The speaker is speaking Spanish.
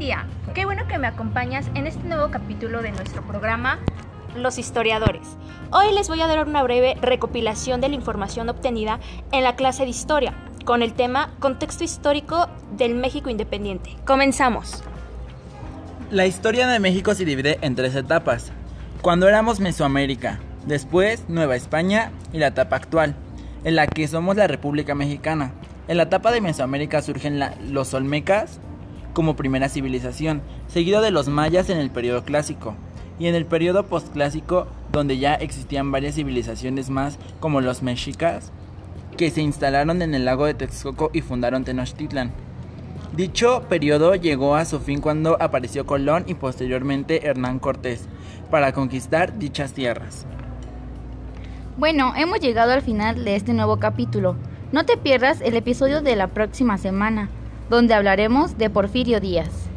día. Qué bueno que me acompañas en este nuevo capítulo de nuestro programa Los historiadores. Hoy les voy a dar una breve recopilación de la información obtenida en la clase de historia con el tema Contexto histórico del México independiente. Comenzamos. La historia de México se divide en tres etapas. Cuando éramos Mesoamérica, después Nueva España y la etapa actual, en la que somos la República Mexicana. En la etapa de Mesoamérica surgen los Olmecas como primera civilización, seguido de los mayas en el periodo clásico, y en el periodo postclásico donde ya existían varias civilizaciones más como los mexicas, que se instalaron en el lago de Texcoco y fundaron Tenochtitlan. Dicho periodo llegó a su fin cuando apareció Colón y posteriormente Hernán Cortés para conquistar dichas tierras. Bueno, hemos llegado al final de este nuevo capítulo. No te pierdas el episodio de la próxima semana, donde hablaremos de Porfirio Díaz.